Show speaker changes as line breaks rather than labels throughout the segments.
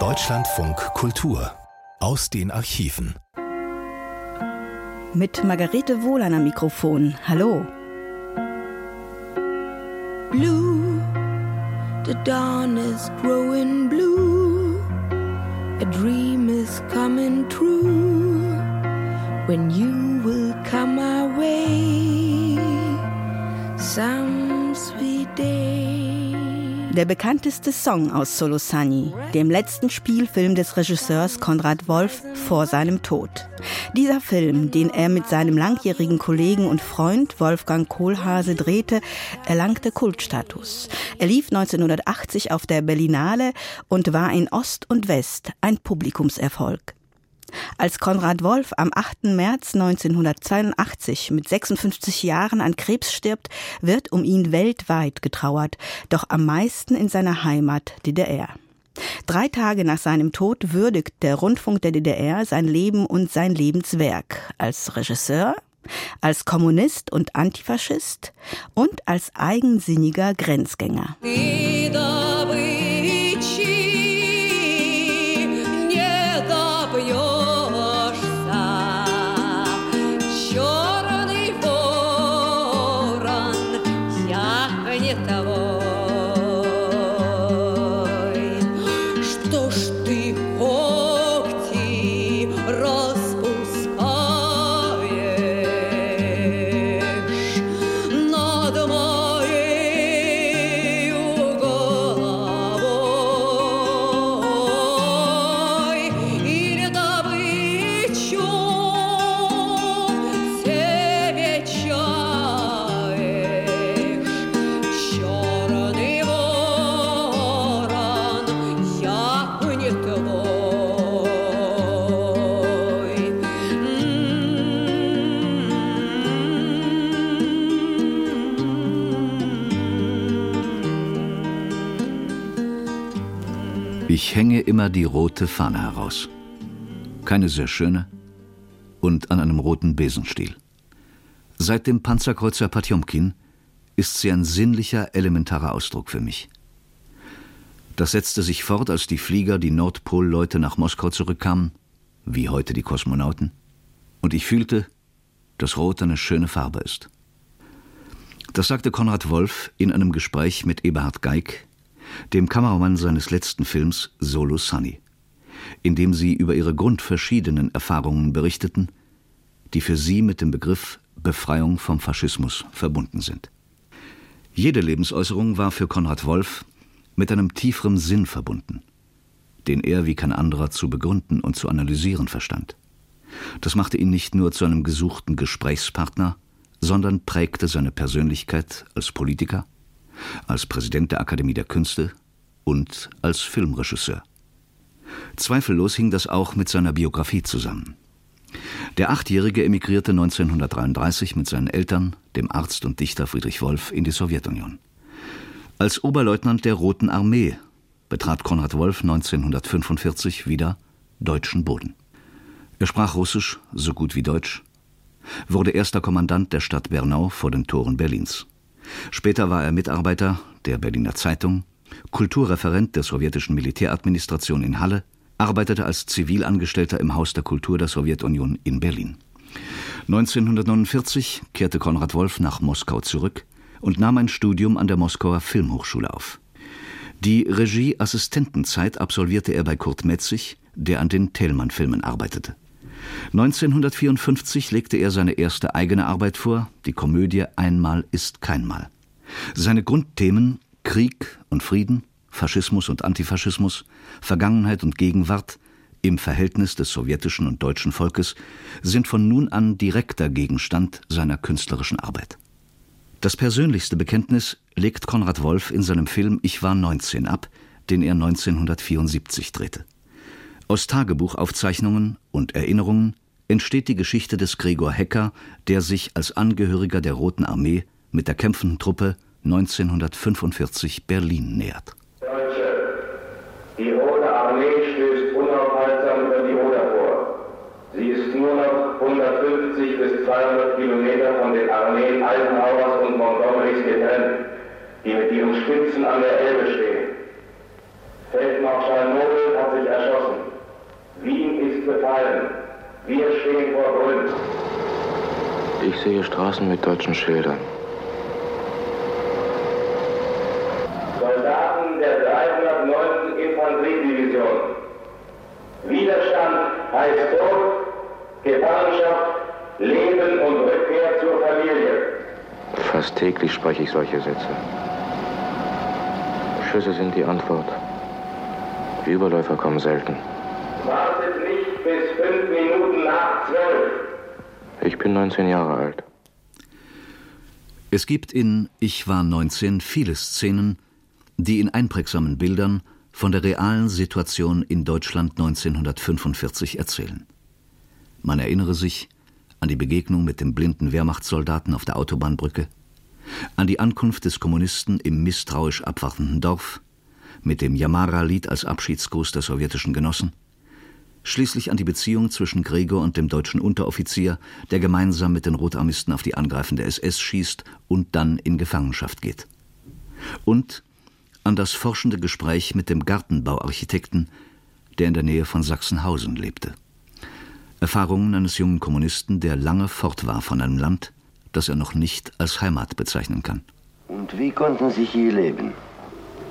Deutschlandfunk Kultur aus den Archiven.
Mit Margarete Wohler am Mikrofon. Hallo. Blue, the dawn is growing blue. A dream is coming true. When you will come our way. Some sweet day. Der bekannteste Song aus Solosani, dem letzten Spielfilm des Regisseurs Konrad Wolf vor seinem Tod. Dieser Film, den er mit seinem langjährigen Kollegen und Freund Wolfgang Kohlhase drehte, erlangte Kultstatus. Er lief 1980 auf der Berlinale und war in Ost und West ein Publikumserfolg. Als Konrad Wolf am 8. März 1982 mit 56 Jahren an Krebs stirbt, wird um ihn weltweit getrauert, doch am meisten in seiner Heimat DDR. Drei Tage nach seinem Tod würdigt der Rundfunk der DDR sein Leben und sein Lebenswerk als Regisseur, als Kommunist und Antifaschist und als eigensinniger Grenzgänger.
Ich immer die rote Fahne heraus. Keine sehr schöne und an einem roten Besenstiel. Seit dem Panzerkreuzer Patjomkin ist sie ein sinnlicher, elementarer Ausdruck für mich. Das setzte sich fort, als die Flieger, die Nordpolleute nach Moskau zurückkamen, wie heute die Kosmonauten, und ich fühlte, dass Rot eine schöne Farbe ist. Das sagte Konrad Wolf in einem Gespräch mit Eberhard Geig dem Kameramann seines letzten Films Solo Sunny, in dem sie über ihre grundverschiedenen Erfahrungen berichteten, die für sie mit dem Begriff Befreiung vom Faschismus verbunden sind. Jede Lebensäußerung war für Konrad Wolf mit einem tieferen Sinn verbunden, den er wie kein anderer zu begründen und zu analysieren verstand. Das machte ihn nicht nur zu einem gesuchten Gesprächspartner, sondern prägte seine Persönlichkeit als Politiker, als Präsident der Akademie der Künste und als Filmregisseur. Zweifellos hing das auch mit seiner Biografie zusammen. Der Achtjährige emigrierte 1933 mit seinen Eltern, dem Arzt und Dichter Friedrich Wolf, in die Sowjetunion. Als Oberleutnant der Roten Armee betrat Konrad Wolf 1945 wieder deutschen Boden. Er sprach Russisch so gut wie Deutsch, wurde erster Kommandant der Stadt Bernau vor den Toren Berlins. Später war er Mitarbeiter der Berliner Zeitung, Kulturreferent der sowjetischen Militäradministration in Halle, arbeitete als Zivilangestellter im Haus der Kultur der Sowjetunion in Berlin. 1949 kehrte Konrad Wolf nach Moskau zurück und nahm ein Studium an der Moskauer Filmhochschule auf. Die Regieassistentenzeit absolvierte er bei Kurt Metzig, der an den Thälmann-Filmen arbeitete. 1954 legte er seine erste eigene Arbeit vor, die Komödie Einmal ist keinmal. Seine Grundthemen Krieg und Frieden, Faschismus und Antifaschismus, Vergangenheit und Gegenwart im Verhältnis des sowjetischen und deutschen Volkes sind von nun an direkter Gegenstand seiner künstlerischen Arbeit. Das persönlichste Bekenntnis legt Konrad Wolf in seinem Film Ich war 19 ab, den er 1974 drehte. Aus Tagebuchaufzeichnungen und Erinnerungen entsteht die Geschichte des Gregor Hecker, der sich als Angehöriger der Roten Armee mit der kämpfenden Truppe 1945 Berlin nähert.
Deutsche, die Rote Armee stößt unaufhaltsam über die Oder vor. Sie ist nur noch 150 bis 200 Kilometer von den Armeen Eisenhowers und Montgomerys getrennt, die mit ihren Spitzen an der Elbe stehen verteilen. Wir stehen vor Grund.
Ich sehe Straßen mit deutschen Schildern.
Soldaten der 309. Infanteriedivision. Widerstand heißt Tod, Gefangenschaft, Leben und Rückkehr zur Familie.
Fast täglich spreche ich solche Sätze. Schüsse sind die Antwort. Die Überläufer kommen selten.
Fünf Minuten nach zwölf.
Ich bin 19 Jahre alt.
Es gibt in Ich war 19 viele Szenen, die in einprägsamen Bildern von der realen Situation in Deutschland 1945 erzählen. Man erinnere sich an die Begegnung mit dem blinden Wehrmachtssoldaten auf der Autobahnbrücke, an die Ankunft des Kommunisten im misstrauisch abwartenden Dorf, mit dem Yamara-Lied als Abschiedsgruß der sowjetischen Genossen, schließlich an die Beziehung zwischen Gregor und dem deutschen Unteroffizier, der gemeinsam mit den Rotarmisten auf die angreifende SS schießt und dann in Gefangenschaft geht. Und an das forschende Gespräch mit dem Gartenbauarchitekten, der in der Nähe von Sachsenhausen lebte. Erfahrungen eines jungen Kommunisten, der lange fort war von einem Land, das er noch nicht als Heimat bezeichnen kann.
Und wie konnten Sie hier leben?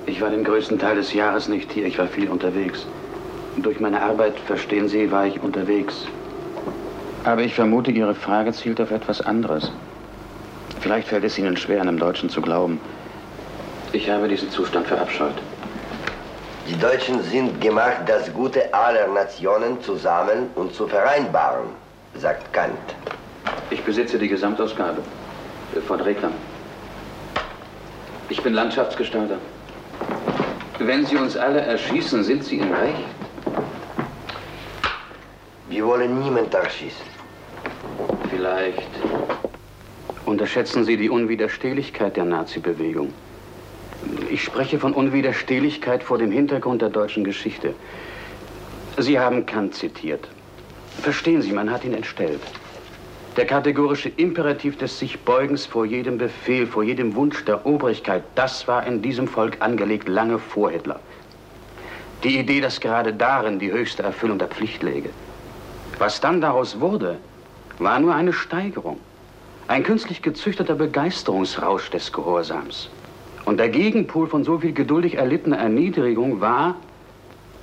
Ich war den größten Teil des Jahres nicht hier, ich war viel unterwegs. Durch meine Arbeit, verstehen Sie, war ich unterwegs. Aber ich vermute, Ihre Frage zielt auf etwas anderes. Vielleicht fällt es Ihnen schwer, einem Deutschen zu glauben. Ich habe diesen Zustand verabscheut.
Die Deutschen sind gemacht, das Gute aller Nationen zu sammeln und zu vereinbaren, sagt Kant.
Ich besitze die Gesamtausgabe von Reglern. Ich bin Landschaftsgestalter. Wenn Sie uns alle erschießen, sind Sie im Recht.
Wir wollen niemanden erschießen.
Vielleicht unterschätzen Sie die Unwiderstehlichkeit der Nazi-Bewegung. Ich spreche von Unwiderstehlichkeit vor dem Hintergrund der deutschen Geschichte. Sie haben Kant zitiert. Verstehen Sie, man hat ihn entstellt. Der kategorische Imperativ des Sichbeugens vor jedem Befehl, vor jedem Wunsch der Obrigkeit, das war in diesem Volk angelegt lange vor Hitler. Die Idee, dass gerade darin die höchste Erfüllung der Pflicht läge. Was dann daraus wurde, war nur eine Steigerung. Ein künstlich gezüchteter Begeisterungsrausch des Gehorsams. Und der Gegenpol von so viel geduldig erlittener Erniedrigung war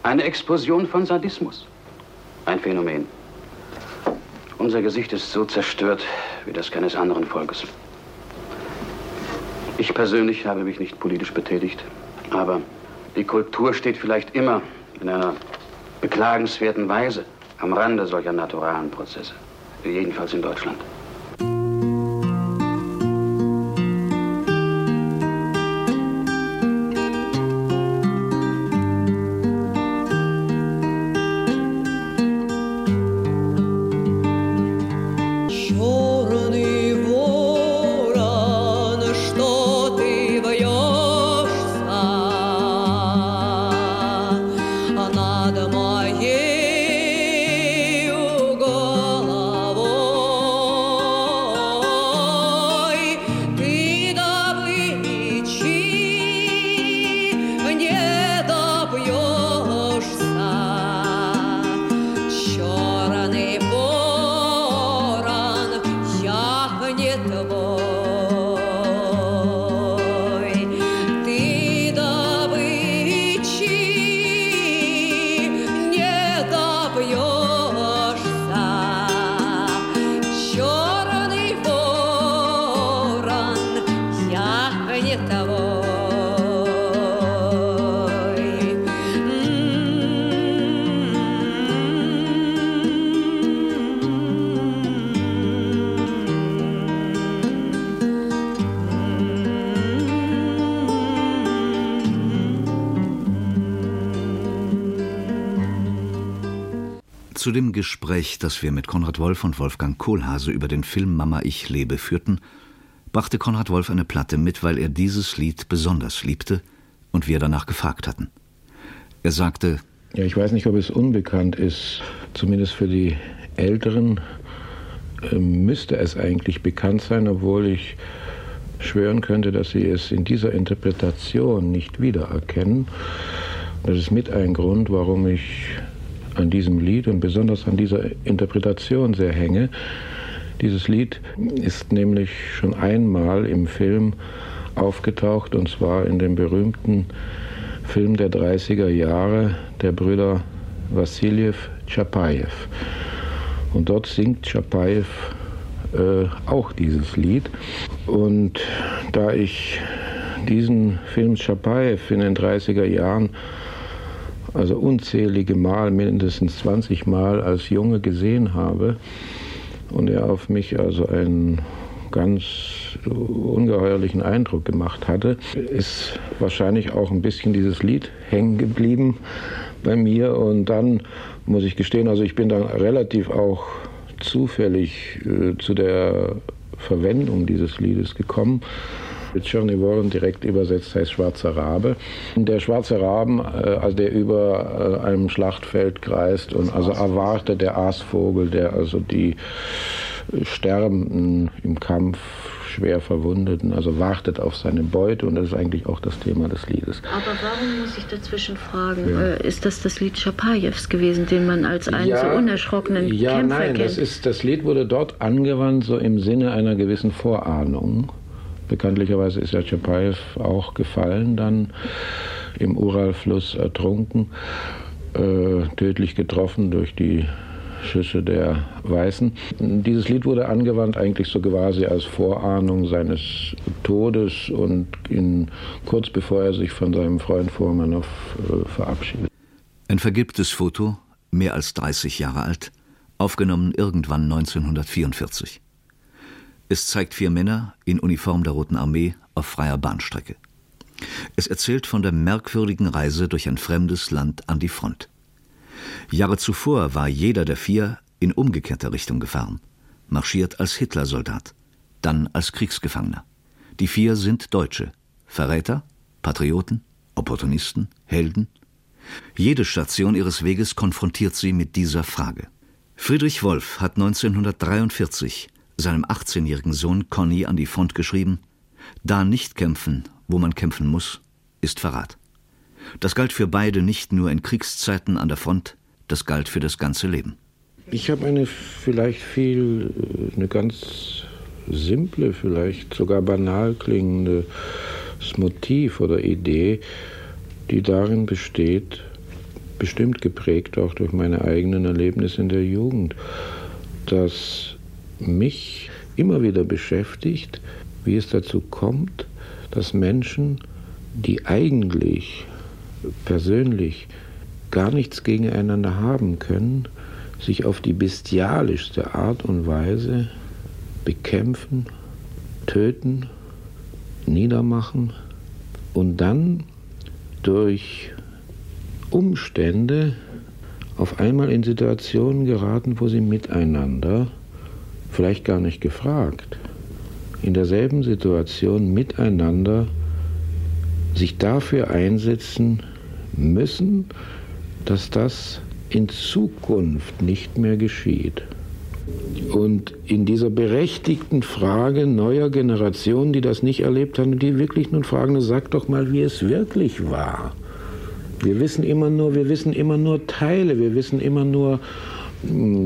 eine Explosion von Sadismus. Ein Phänomen. Unser Gesicht ist so zerstört wie das keines anderen Volkes. Ich persönlich habe mich nicht politisch betätigt, aber die Kultur steht vielleicht immer in einer beklagenswerten Weise am Rande solcher naturalen Prozesse, jedenfalls in Deutschland.
Zu dem Gespräch, das wir mit Konrad Wolf und Wolfgang Kohlhase über den Film Mama, ich lebe führten, brachte Konrad Wolf eine Platte mit, weil er dieses Lied besonders liebte und wir danach gefragt hatten. Er sagte,
ja, ich weiß nicht, ob es unbekannt ist, zumindest für die Älteren äh, müsste es eigentlich bekannt sein, obwohl ich schwören könnte, dass sie es in dieser Interpretation nicht wiedererkennen. Das ist mit ein Grund, warum ich an diesem Lied und besonders an dieser Interpretation sehr hänge.
Dieses Lied ist nämlich schon einmal im Film aufgetaucht, und zwar in dem berühmten Film der 30er Jahre der Brüder Wassiljew Tschapajew. Und dort singt Tschapajew äh, auch dieses Lied. Und da ich diesen Film Tschapajew in den 30er Jahren also unzählige Mal, mindestens 20 Mal als Junge gesehen habe und er auf mich also einen ganz ungeheuerlichen Eindruck gemacht hatte, ist wahrscheinlich auch ein bisschen dieses Lied hängen geblieben bei mir und dann muss ich gestehen, also ich bin dann relativ auch zufällig äh, zu der Verwendung dieses Liedes gekommen. Tschernivor direkt übersetzt heißt schwarzer Rabe. Der schwarze Raben, also der über äh, einem Schlachtfeld kreist und also erwartet der Aasvogel, der also die Sterbenden im Kampf schwer Verwundeten, also wartet auf seine Beute und das ist eigentlich auch das Thema des Liedes.
Aber warum muss ich dazwischen fragen, ja. Äh, ist das das Lied Schapajews gewesen, den man als einen ja, so unerschrockenen
ja,
Kämpfer
nein,
kennt?
Das, ist, das Lied wurde dort angewandt, so im Sinne einer gewissen Vorahnung. Bekanntlicherweise ist ja Tschapajew auch gefallen, dann im Uralfluss ertrunken, äh, tödlich getroffen durch die Schüsse der Weißen. Dieses Lied wurde angewandt eigentlich so quasi als Vorahnung seines Todes und in, kurz bevor er sich von seinem Freund Furmanow äh, verabschiedet.
Ein vergilbtes Foto, mehr als 30 Jahre alt, aufgenommen irgendwann 1944. Es zeigt vier Männer in Uniform der Roten Armee auf freier Bahnstrecke. Es erzählt von der merkwürdigen Reise durch ein fremdes Land an die Front. Jahre zuvor war jeder der vier in umgekehrter Richtung gefahren, marschiert als Hitlersoldat, dann als Kriegsgefangener. Die vier sind Deutsche, Verräter, Patrioten, Opportunisten, Helden. Jede Station ihres Weges konfrontiert sie mit dieser Frage. Friedrich Wolf hat 1943 seinem 18-jährigen Sohn Conny an die Front geschrieben, da nicht kämpfen, wo man kämpfen muss, ist Verrat. Das galt für beide nicht nur in Kriegszeiten an der Front, das galt für das ganze Leben.
Ich habe eine vielleicht viel, eine ganz simple, vielleicht sogar banal klingendes Motiv oder Idee, die darin besteht, bestimmt geprägt auch durch meine eigenen Erlebnisse in der Jugend, dass mich immer wieder beschäftigt, wie es dazu kommt, dass Menschen, die eigentlich persönlich gar nichts gegeneinander haben können, sich auf die bestialischste Art und Weise bekämpfen, töten, niedermachen und dann durch Umstände auf einmal in Situationen geraten, wo sie miteinander vielleicht gar nicht gefragt, in derselben Situation miteinander sich dafür einsetzen müssen, dass das in Zukunft nicht mehr geschieht. Und in dieser berechtigten Frage neuer Generationen, die das nicht erlebt haben, die wirklich nun fragen, sag doch mal, wie es wirklich war. Wir wissen immer nur, wir wissen immer nur Teile, wir wissen immer nur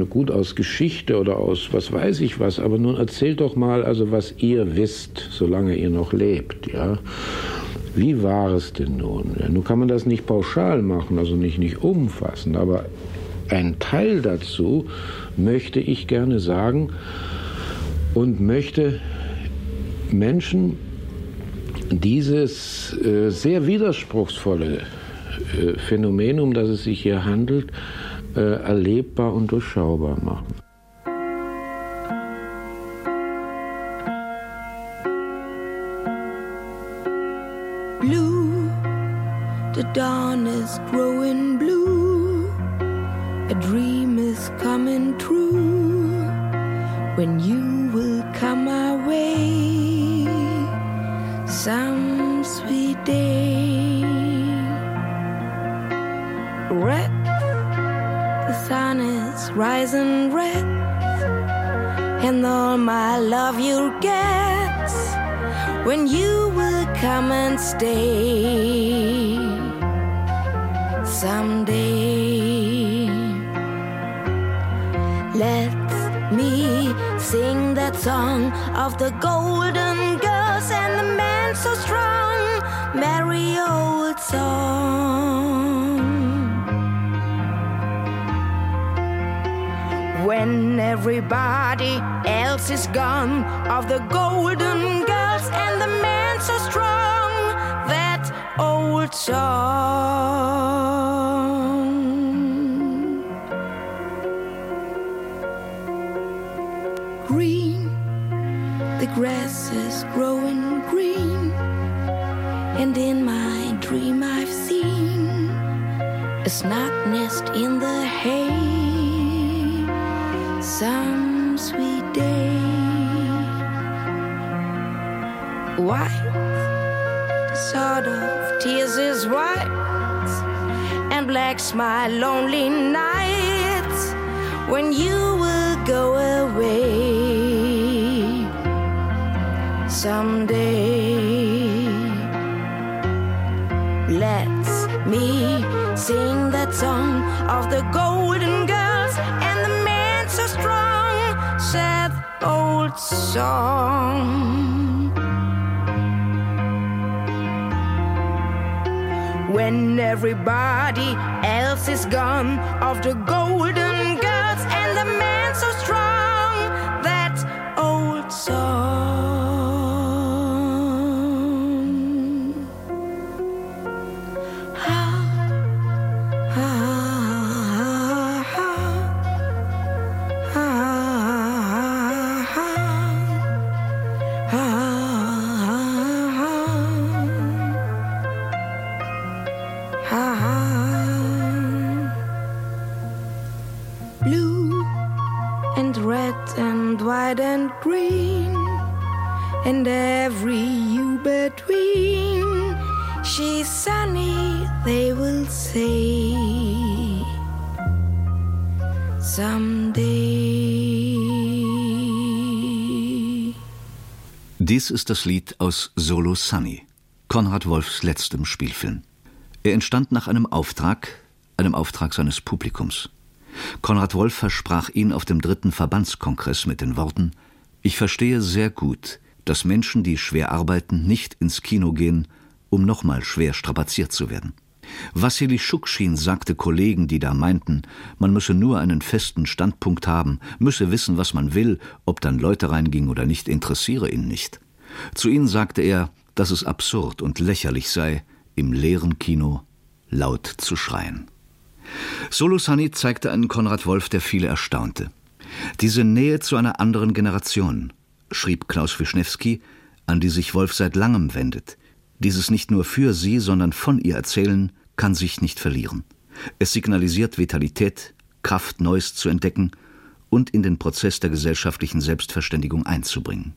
gut aus Geschichte oder aus was weiß ich was, aber nun erzählt doch mal, also was ihr wisst, solange ihr noch lebt, ja. Wie war es denn nun? Ja, nun kann man das nicht pauschal machen, also nicht, nicht umfassen, aber ein Teil dazu möchte ich gerne sagen und möchte Menschen dieses äh, sehr widerspruchsvolle äh, Phänomen, um das es sich hier handelt, erlebbar und durchschaubar machen.
Merry old song. When everybody else is gone, of the golden girls and the men so strong, that old song. Snug nest in the hay. Some sweet day, white, sort of tears is white, and black's my lonely nights when you will go away someday. Song of the golden girls and the man so strong, sad old song. When everybody else is gone, of the golden
Dies ist das Lied aus Solo Sunny, Konrad Wolfs letztem Spielfilm. Er entstand nach einem Auftrag, einem Auftrag seines Publikums. Konrad Wolf versprach ihn auf dem dritten Verbandskongress mit den Worten Ich verstehe sehr gut, dass Menschen, die schwer arbeiten, nicht ins Kino gehen, um nochmal schwer strapaziert zu werden. Wassili Schukschin sagte Kollegen, die da meinten, man müsse nur einen festen Standpunkt haben, müsse wissen, was man will, ob dann Leute reingingen oder nicht, interessiere ihn nicht. Zu ihnen sagte er, dass es absurd und lächerlich sei, im leeren Kino laut zu schreien. Solo Sunny zeigte einen Konrad Wolf, der viele erstaunte. Diese Nähe zu einer anderen Generation, schrieb Klaus Wischnewski, an die sich Wolf seit langem wendet. Dieses nicht nur für sie, sondern von ihr erzählen, kann sich nicht verlieren. Es signalisiert Vitalität, Kraft, Neues zu entdecken und in den Prozess der gesellschaftlichen Selbstverständigung einzubringen.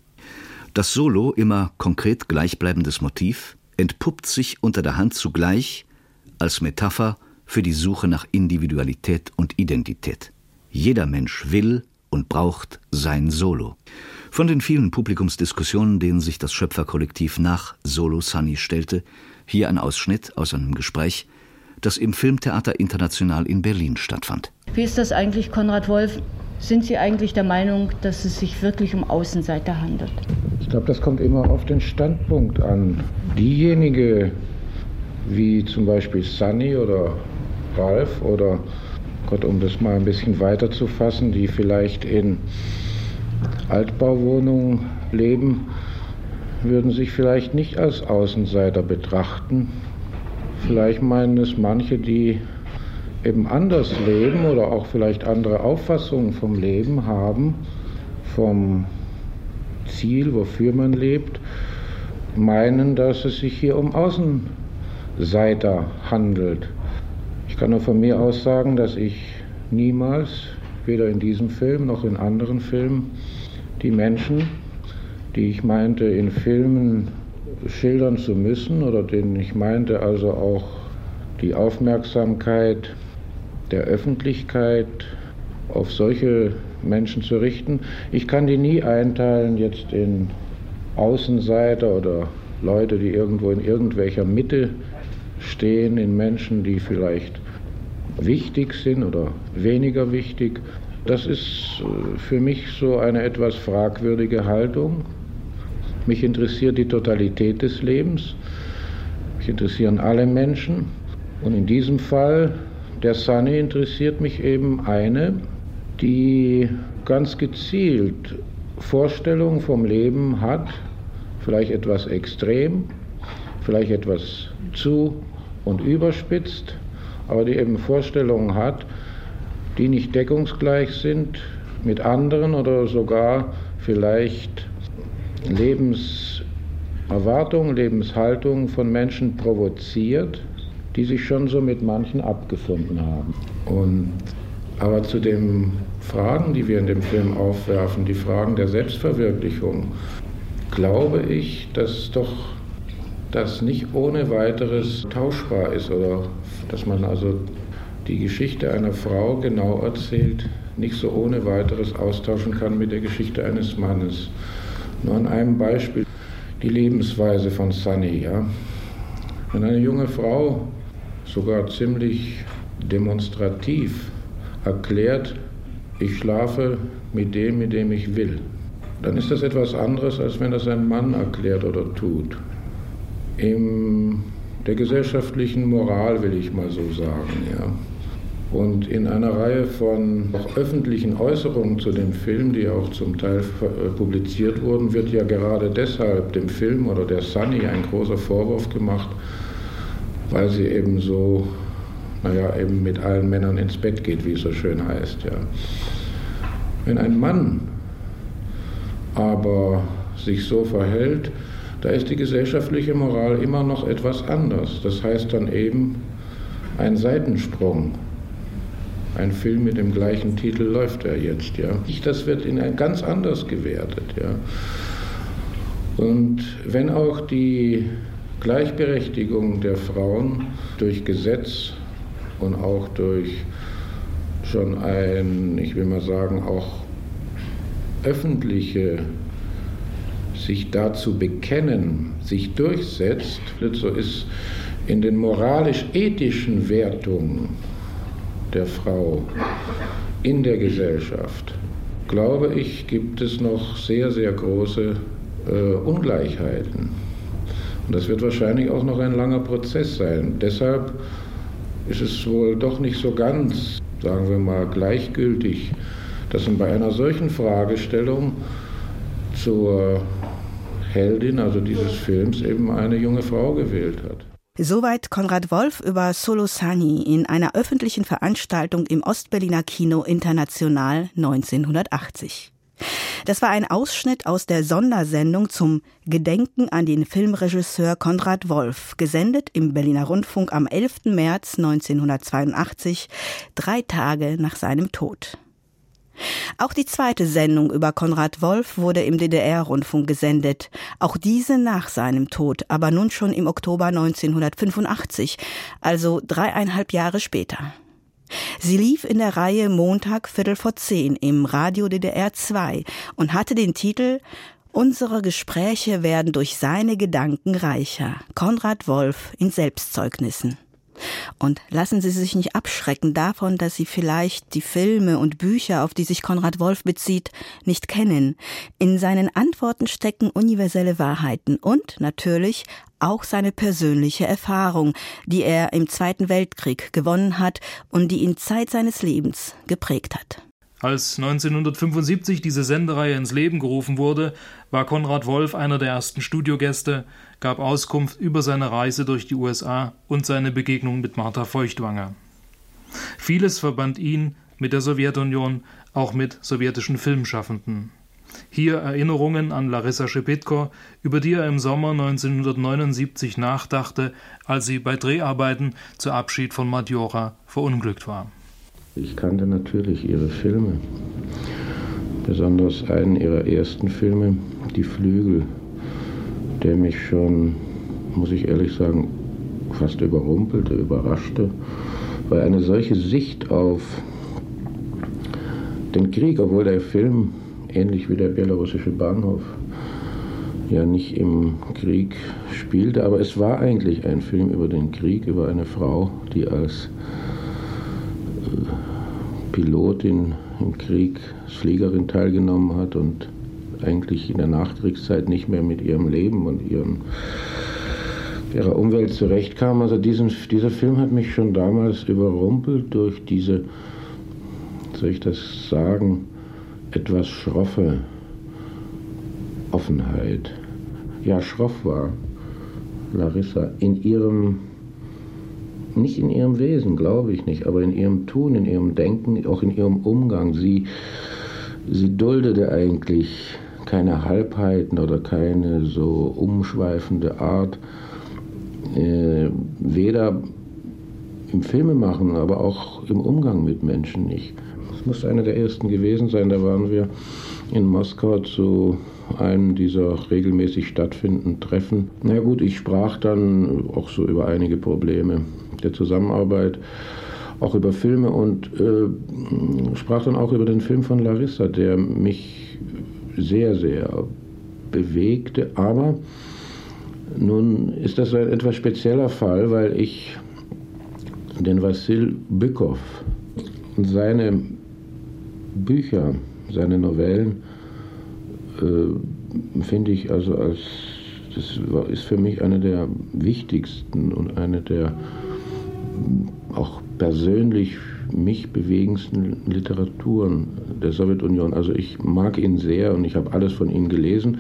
Das Solo, immer konkret gleichbleibendes Motiv, entpuppt sich unter der Hand zugleich als Metapher für die Suche nach Individualität und Identität. Jeder Mensch will und braucht sein Solo. Von den vielen Publikumsdiskussionen, denen sich das Schöpferkollektiv nach Solo Sunny stellte, hier ein Ausschnitt aus einem Gespräch, das im Filmtheater International in Berlin stattfand.
Wie ist das eigentlich, Konrad Wolf? Sind Sie eigentlich der Meinung, dass es sich wirklich um Außenseiter handelt?
Ich glaube, das kommt immer auf den Standpunkt an. Diejenige, wie zum Beispiel Sunny oder Ralf oder Gott, um das mal ein bisschen weiter zu fassen, die vielleicht in Altbauwohnungen leben, würden sich vielleicht nicht als Außenseiter betrachten. Vielleicht meinen es manche, die eben anders leben oder auch vielleicht andere Auffassungen vom Leben haben, vom Ziel, wofür man lebt, meinen, dass es sich hier um Außenseiter handelt. Ich kann nur von mir aus sagen, dass ich niemals, weder in diesem Film noch in anderen Filmen, die Menschen, die ich meinte, in Filmen schildern zu müssen oder denen ich meinte also auch die Aufmerksamkeit der Öffentlichkeit auf solche Menschen zu richten. Ich kann die nie einteilen jetzt in Außenseiter oder Leute, die irgendwo in irgendwelcher Mitte stehen, in Menschen, die vielleicht wichtig sind oder weniger wichtig. Das ist äh, für mich so eine etwas fragwürdige Haltung. Mich interessiert die Totalität des Lebens. Mich interessieren alle Menschen. Und in diesem Fall, der Sunny, interessiert mich eben eine, die ganz gezielt Vorstellungen vom Leben hat, vielleicht etwas extrem, vielleicht etwas zu und überspitzt, aber die eben Vorstellungen hat, die nicht deckungsgleich sind mit anderen oder sogar vielleicht Lebenserwartungen, Lebenshaltungen von Menschen provoziert, die sich schon so mit manchen abgefunden haben. Und aber zu den Fragen, die wir in dem Film aufwerfen, die Fragen der Selbstverwirklichung, glaube ich, dass doch das nicht ohne weiteres tauschbar ist oder dass man also die Geschichte einer Frau genau erzählt, nicht so ohne weiteres austauschen kann mit der Geschichte eines Mannes. Nur an einem Beispiel, die Lebensweise von Sunny. Ja? Wenn eine junge Frau sogar ziemlich demonstrativ erklärt, ich schlafe mit dem, mit dem ich will, dann ist das etwas anderes, als wenn das ein Mann erklärt oder tut. In der gesellschaftlichen Moral will ich mal so sagen, ja. Und in einer Reihe von öffentlichen Äußerungen zu dem Film, die auch zum Teil äh, publiziert wurden, wird ja gerade deshalb dem Film oder der Sunny ein großer Vorwurf gemacht, weil sie eben so, naja, eben mit allen Männern ins Bett geht, wie es so schön heißt. Ja. Wenn ein Mann aber sich so verhält, da ist die gesellschaftliche Moral immer noch etwas anders. Das heißt dann eben ein Seitensprung ein Film mit dem gleichen Titel läuft er jetzt, ja. Das wird in ein ganz anders gewertet, ja. Und wenn auch die Gleichberechtigung der Frauen durch Gesetz und auch durch schon ein, ich will mal sagen, auch öffentliche sich dazu bekennen, sich durchsetzt, so ist in den moralisch-ethischen Wertungen der Frau in der Gesellschaft, glaube ich, gibt es noch sehr, sehr große äh, Ungleichheiten. Und das wird wahrscheinlich auch noch ein langer Prozess sein. Deshalb ist es wohl doch nicht so ganz, sagen wir mal, gleichgültig, dass man bei einer solchen Fragestellung zur Heldin, also dieses Films, eben eine junge Frau gewählt hat.
Soweit Konrad Wolf über Solosani in einer öffentlichen Veranstaltung im Ostberliner Kino International 1980. Das war ein Ausschnitt aus der Sondersendung zum Gedenken an den Filmregisseur Konrad Wolf, gesendet im Berliner Rundfunk am 11. März 1982, drei Tage nach seinem Tod. Auch die zweite Sendung über Konrad Wolf wurde im DDR-Rundfunk gesendet. Auch diese nach seinem Tod, aber nun schon im Oktober 1985, also dreieinhalb Jahre später. Sie lief in der Reihe Montag Viertel vor zehn im Radio DDR 2 und hatte den Titel Unsere Gespräche werden durch seine Gedanken reicher. Konrad Wolf in Selbstzeugnissen. Und lassen Sie sich nicht abschrecken davon, dass Sie vielleicht die Filme und Bücher, auf die sich Konrad Wolf bezieht, nicht kennen. In seinen Antworten stecken universelle Wahrheiten und natürlich auch seine persönliche Erfahrung, die er im Zweiten Weltkrieg gewonnen hat und die ihn Zeit seines Lebens geprägt hat.
Als 1975 diese Sendereihe ins Leben gerufen wurde, war Konrad Wolf einer der ersten Studiogäste, gab Auskunft über seine Reise durch die USA und seine Begegnung mit Martha Feuchtwanger. Vieles verband ihn mit der Sowjetunion, auch mit sowjetischen Filmschaffenden. Hier Erinnerungen an Larissa Schepitko, über die er im Sommer 1979 nachdachte, als sie bei Dreharbeiten zu Abschied von Madjora verunglückt war.
Ich kannte natürlich ihre Filme, besonders einen ihrer ersten Filme, Die Flügel, der mich schon, muss ich ehrlich sagen, fast überrumpelte, überraschte, weil eine solche Sicht auf den Krieg, obwohl der Film, ähnlich wie der belarussische Bahnhof, ja nicht im Krieg spielte, aber es war eigentlich ein Film über den Krieg, über eine Frau, die als Pilotin im Krieg als Fliegerin teilgenommen hat und eigentlich in der Nachkriegszeit nicht mehr mit ihrem Leben und ihren, ihrer Umwelt zurechtkam. Also diesen, dieser Film hat mich schon damals überrumpelt durch diese, soll ich das sagen, etwas schroffe Offenheit. Ja, schroff war Larissa in ihrem, nicht in ihrem Wesen, glaube ich nicht, aber in ihrem Tun, in ihrem Denken, auch in ihrem Umgang. Sie, sie duldete eigentlich keine Halbheiten oder keine so umschweifende Art, äh, weder im Filmemachen, aber auch im Umgang mit Menschen nicht. Es muss einer der ersten gewesen sein, da waren wir in Moskau zu einem dieser regelmäßig stattfindenden Treffen. Na gut, ich sprach dann auch so über einige Probleme der Zusammenarbeit, auch über Filme und äh, sprach dann auch über den Film von Larissa, der mich sehr, sehr bewegte. Aber nun ist das ein etwas spezieller Fall, weil ich den Vassil Bykov und seine Bücher, seine Novellen, äh, finde ich also als, das ist für mich eine der wichtigsten und eine der auch persönlich mich bewegendsten Literaturen der Sowjetunion. Also ich mag ihn sehr und ich habe alles von ihm gelesen.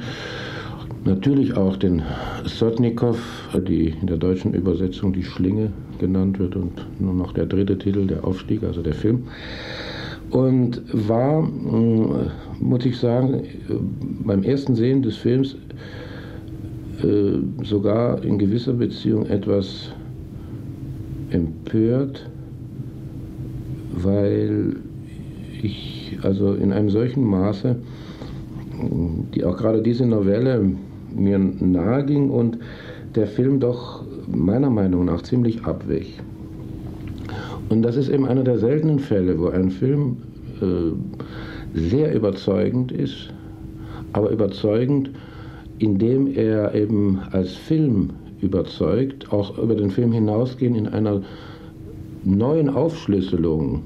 Natürlich auch den Sotnikow, die in der deutschen Übersetzung die Schlinge genannt wird und nur noch der dritte Titel, der Aufstieg, also der Film. Und war, äh, muss ich sagen, beim ersten Sehen des Films äh, sogar in gewisser Beziehung etwas empört, weil ich also in einem solchen Maße, die auch gerade diese Novelle mir nahe ging und der Film doch meiner Meinung nach ziemlich abwich. Und das ist eben einer der seltenen Fälle, wo ein Film äh, sehr überzeugend ist, aber überzeugend, indem er eben als Film überzeugt, auch über den Film hinausgehen in einer neuen Aufschlüsselung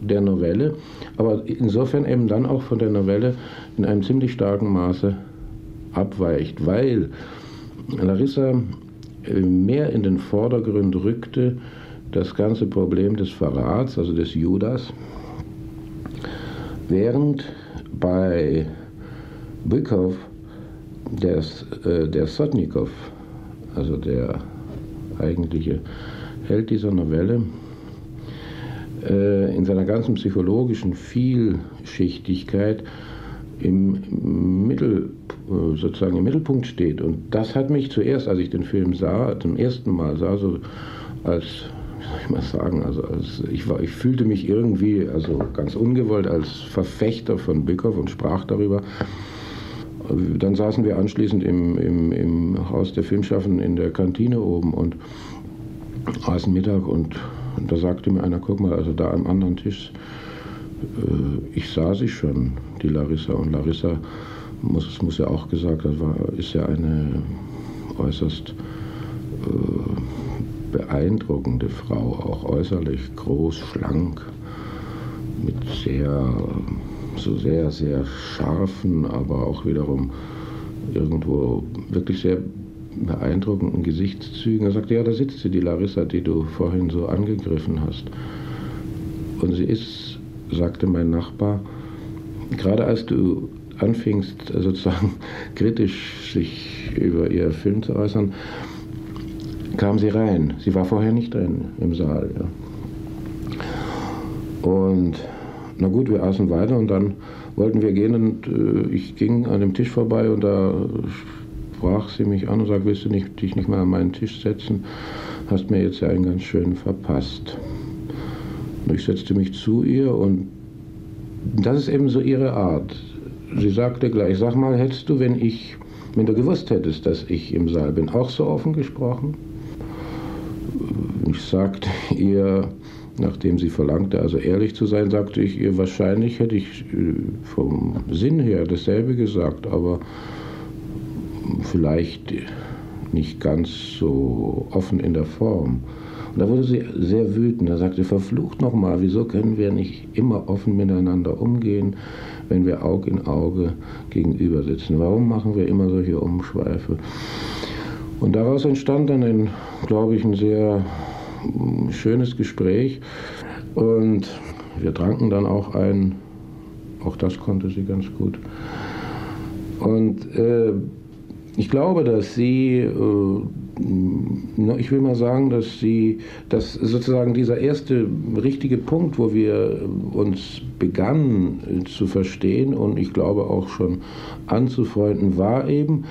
der Novelle, aber insofern eben dann auch von der Novelle in einem ziemlich starken Maße abweicht, weil Larissa äh, mehr in den Vordergrund rückte das ganze Problem des Verrats, also des Judas, während bei Bykov der, äh, der Sotnikov, also der eigentliche Held dieser Novelle, äh, in seiner ganzen psychologischen Vielschichtigkeit im Mittel, äh, sozusagen im Mittelpunkt steht. Und das hat mich zuerst, als ich den Film sah, zum ersten Mal sah, so als, wie soll ich mal sagen, also als, ich, war, ich fühlte mich irgendwie, also ganz ungewollt, als Verfechter von Bückhoff und sprach darüber. Dann saßen wir anschließend im, im, im Haus der Filmschaffenden in der Kantine oben und aßen Mittag und und da sagte mir einer, guck mal, also da am anderen Tisch, äh, ich sah sie schon, die Larissa. Und Larissa, muss, muss ja auch gesagt, das war, ist ja eine äußerst äh, beeindruckende Frau, auch äußerlich groß, schlank, mit sehr, so sehr, sehr scharfen, aber auch wiederum irgendwo wirklich sehr beeindruckenden Gesichtszügen. Er sagte, ja, da sitzt sie, die Larissa, die du vorhin so angegriffen hast. Und sie ist, sagte mein Nachbar, gerade als du anfingst, sozusagen kritisch sich über ihr Film zu äußern, kam sie rein. Sie war vorher nicht drin im Saal. Ja. Und na gut, wir aßen weiter und dann wollten wir gehen und äh, ich ging an dem Tisch vorbei und da sprach sie mich an und sagte, willst du nicht, dich nicht mal an meinen Tisch setzen? Hast mir jetzt ja einen ganz schönen verpasst. Und ich setzte mich zu ihr und das ist eben so ihre Art. Sie sagte gleich, sag mal, hättest du, wenn ich, wenn du gewusst hättest, dass ich im Saal bin, auch so offen gesprochen? Ich sagte ihr, nachdem sie verlangte, also ehrlich zu sein, sagte ich ihr, wahrscheinlich hätte ich äh, vom Sinn her dasselbe gesagt, aber vielleicht nicht ganz so offen in der Form. Und da wurde sie sehr wütend. Da sagte verflucht nochmal, wieso können wir nicht immer offen miteinander umgehen, wenn wir Auge in Auge gegenüber sitzen? Warum machen wir immer solche Umschweife? Und daraus entstand dann, ein, glaube ich, ein sehr mm, schönes Gespräch. Und wir tranken dann auch ein, auch das konnte sie ganz gut. Und äh, ich glaube, dass sie, äh, ich will mal sagen, dass sie, dass sozusagen dieser erste richtige Punkt, wo wir uns begannen zu verstehen und ich glaube auch schon anzufreunden, war eben,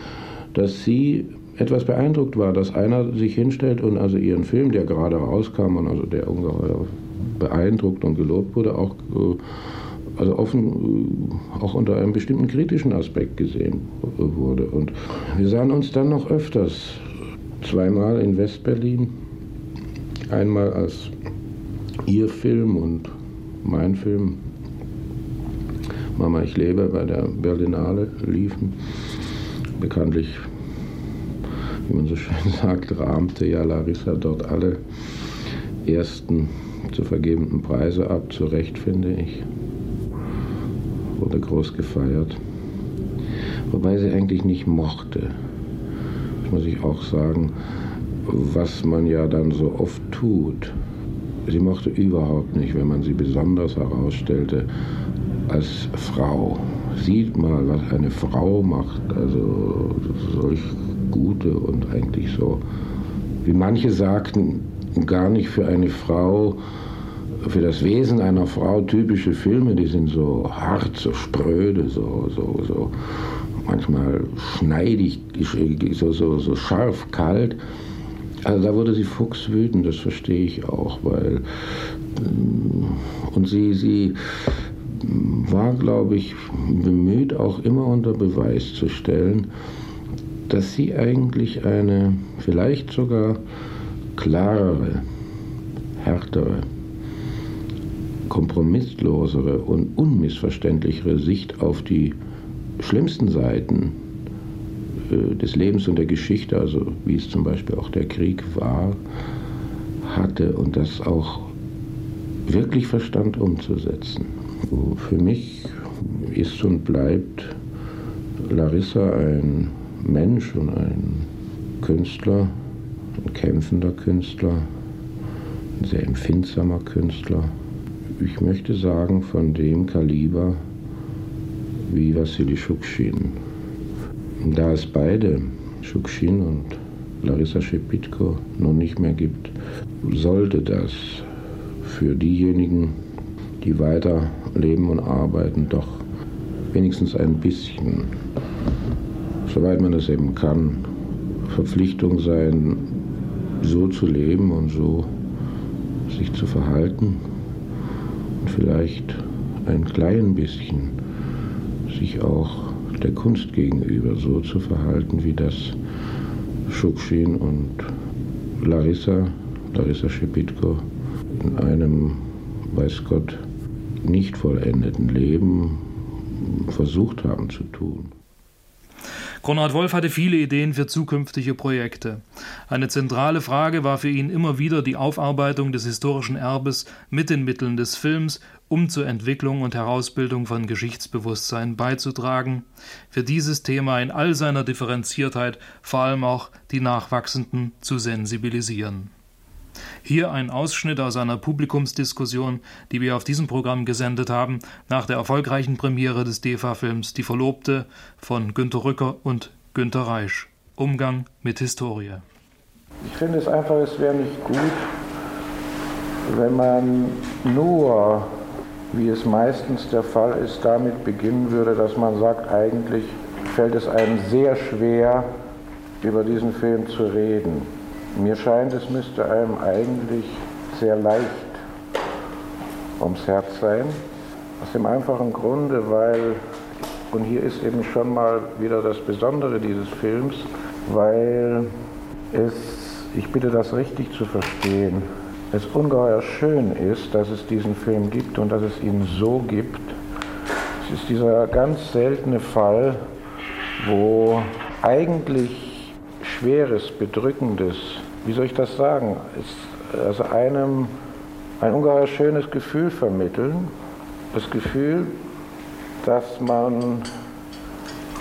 dass sie etwas beeindruckt war, dass einer sich hinstellt und also ihren Film, der gerade rauskam und also der ungeheuer beeindruckt und gelobt wurde, auch äh, also offen äh, auch unter einem bestimmten kritischen Aspekt gesehen wurde. Und wir sahen uns dann noch öfters, zweimal in Westberlin, einmal als ihr Film und mein Film Mama, ich lebe bei der Berlinale liefen. Bekanntlich, wie man so schön sagt, rahmte ja Larissa dort alle ersten zu vergebenden Preise ab, zu Recht finde ich wurde groß gefeiert. Wobei sie eigentlich nicht mochte, das muss ich auch sagen, was man ja dann so oft tut. Sie mochte überhaupt nicht, wenn man sie besonders herausstellte als Frau. Sieht mal, was eine Frau macht, also solch gute und eigentlich so, wie manche sagten, gar nicht für eine Frau für das Wesen einer Frau typische Filme, die sind so hart, so spröde, so, so, so manchmal schneidig, so, so, so scharf, kalt. Also da wurde sie fuchswütend, das verstehe ich auch, weil mm, und sie, sie war, glaube ich, bemüht, auch immer unter Beweis zu stellen, dass sie eigentlich eine vielleicht sogar klarere, härtere kompromisslosere und unmissverständlichere Sicht auf die schlimmsten Seiten äh, des Lebens und der Geschichte, also wie es zum Beispiel auch der Krieg war, hatte und das auch wirklich verstand umzusetzen. Für mich ist und bleibt Larissa ein Mensch und ein Künstler, ein kämpfender Künstler, ein sehr empfindsamer Künstler ich möchte sagen, von dem Kaliber wie Vassili Schukshin. Da es beide, Schukshin und Larissa Schepitko, noch nicht mehr gibt, sollte das für diejenigen, die weiter leben und arbeiten, doch wenigstens ein bisschen, soweit man es eben kann, Verpflichtung sein, so zu leben und so sich zu verhalten, vielleicht ein klein bisschen sich auch der Kunst gegenüber so zu verhalten, wie das Schukshin und Larissa, Larissa Schepitko, in einem, weiß Gott, nicht vollendeten Leben versucht haben zu tun.
Konrad Wolf hatte viele Ideen für zukünftige Projekte. Eine zentrale Frage war für ihn immer wieder die Aufarbeitung des historischen Erbes mit den Mitteln des Films, um zur Entwicklung und Herausbildung von Geschichtsbewusstsein beizutragen, für dieses Thema in all seiner Differenziertheit vor allem auch die Nachwachsenden zu sensibilisieren. Hier ein Ausschnitt aus einer Publikumsdiskussion, die wir auf diesem Programm gesendet haben, nach der erfolgreichen Premiere des DEFA-Films Die Verlobte von Günter Rücker und Günter Reisch. Umgang mit Historie.
Ich finde es einfach, es wäre nicht gut, wenn man nur, wie es meistens der Fall ist, damit beginnen würde, dass man sagt, eigentlich fällt es einem sehr schwer, über diesen Film zu reden. Mir scheint, es müsste einem eigentlich sehr leicht ums Herz sein. Aus dem einfachen Grunde, weil, und hier ist eben schon mal wieder das Besondere dieses Films, weil es, ich bitte das richtig zu verstehen, es ungeheuer schön ist, dass es diesen Film gibt und dass es ihn so gibt. Es ist dieser ganz seltene Fall, wo eigentlich Schweres, Bedrückendes, wie soll ich das sagen, es
also einem ein ungeheuer schönes Gefühl vermitteln. Das Gefühl, dass man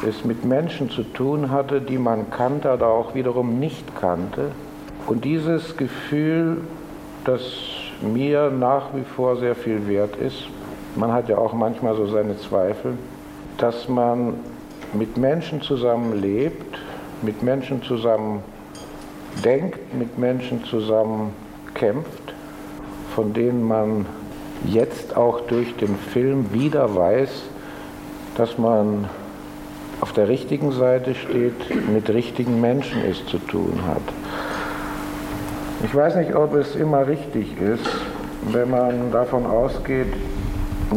es mit Menschen zu tun hatte, die man kannte, aber auch wiederum nicht kannte. Und dieses Gefühl, das mir nach wie vor sehr viel wert ist, man hat ja auch manchmal so seine Zweifel, dass man mit Menschen zusammen lebt, mit Menschen zusammen denkt, mit Menschen zusammen kämpft, von denen man jetzt auch durch den Film wieder weiß, dass man auf der richtigen Seite steht, mit richtigen Menschen es zu tun hat. Ich weiß nicht, ob es immer richtig ist, wenn man davon ausgeht,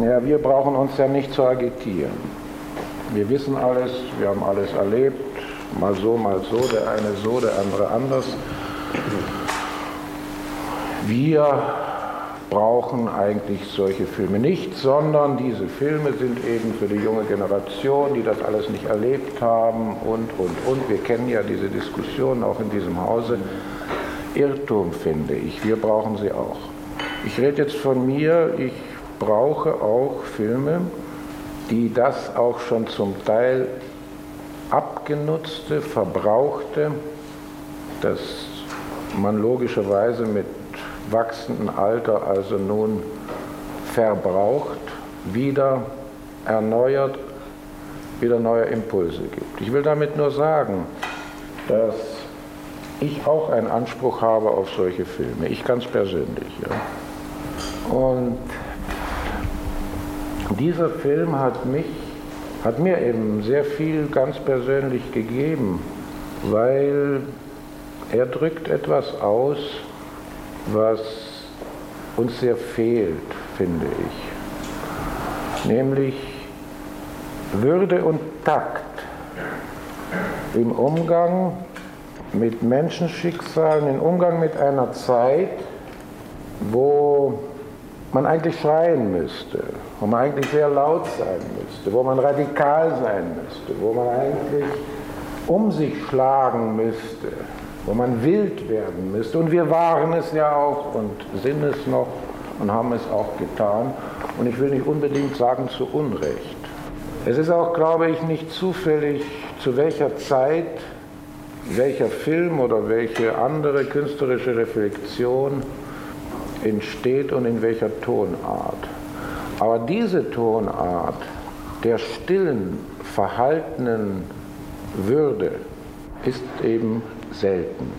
ja, wir brauchen uns ja nicht zu agitieren. Wir wissen alles, wir haben alles erlebt, mal so, mal so, der eine so, der andere anders. Wir brauchen eigentlich solche Filme nicht, sondern diese Filme sind eben für die junge Generation, die das alles nicht erlebt haben und, und, und. Wir kennen ja diese Diskussion auch in diesem Hause. Irrtum finde ich, wir brauchen sie auch. Ich rede jetzt von mir, ich brauche auch Filme, die das auch schon zum Teil abgenutzte, verbrauchte, das man logischerweise mit wachsendem Alter also nun verbraucht, wieder erneuert, wieder neue Impulse gibt. Ich will damit nur sagen, dass ich auch einen Anspruch habe auf solche Filme, ich ganz persönlich. Ja. Und dieser Film hat mich, hat mir eben sehr viel ganz persönlich gegeben, weil er drückt etwas aus, was uns sehr fehlt, finde ich. Nämlich Würde und Takt im Umgang mit Menschenschicksalen, im Umgang mit einer Zeit, wo man eigentlich schreien müsste, wo man eigentlich sehr laut sein müsste, wo man radikal sein müsste, wo man eigentlich um sich schlagen müsste, wo man wild werden müsste. Und wir waren es ja auch und sind es noch und haben es auch getan. Und ich will nicht unbedingt sagen zu Unrecht. Es ist auch, glaube ich, nicht zufällig, zu welcher Zeit welcher Film oder welche andere künstlerische Reflexion entsteht und in welcher Tonart. Aber diese Tonart der stillen, verhaltenen Würde ist eben selten.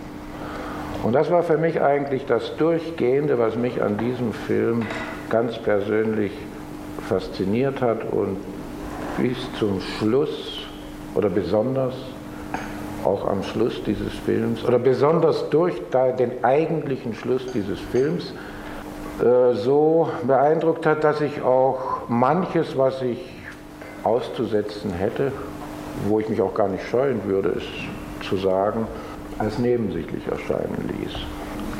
Und das war für mich eigentlich das Durchgehende, was mich an diesem Film ganz persönlich fasziniert hat und bis zum Schluss oder besonders auch am Schluss dieses Films oder besonders durch den eigentlichen Schluss dieses Films äh, so beeindruckt hat, dass ich auch manches, was ich auszusetzen hätte, wo ich mich auch gar nicht scheuen würde, es zu sagen, als nebensächlich erscheinen ließ.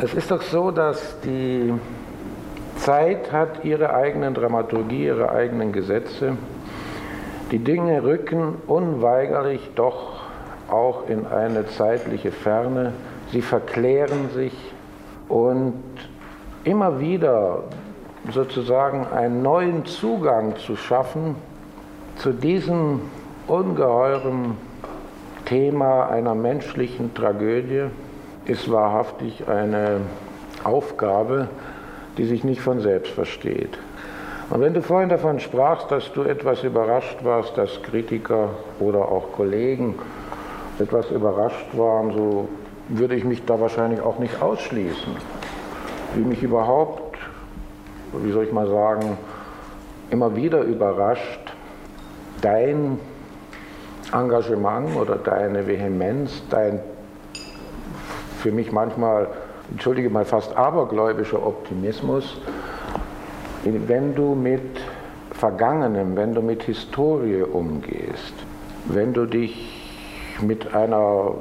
Es ist doch so, dass die Zeit hat ihre eigenen Dramaturgie, ihre eigenen Gesetze. Die Dinge rücken unweigerlich doch auch in eine zeitliche Ferne. Sie verklären sich und immer wieder sozusagen einen neuen Zugang zu schaffen zu diesem ungeheuren Thema einer menschlichen Tragödie ist wahrhaftig eine Aufgabe, die sich nicht von selbst versteht. Und wenn du vorhin davon sprachst, dass du etwas überrascht warst, dass Kritiker oder auch Kollegen etwas überrascht waren, so würde ich mich da wahrscheinlich auch nicht ausschließen. Wie mich überhaupt, wie soll ich mal sagen, immer wieder überrascht, dein Engagement oder deine Vehemenz, dein für mich manchmal, entschuldige mal, fast abergläubischer Optimismus, wenn du mit Vergangenem, wenn du mit Historie umgehst, wenn du dich mit einer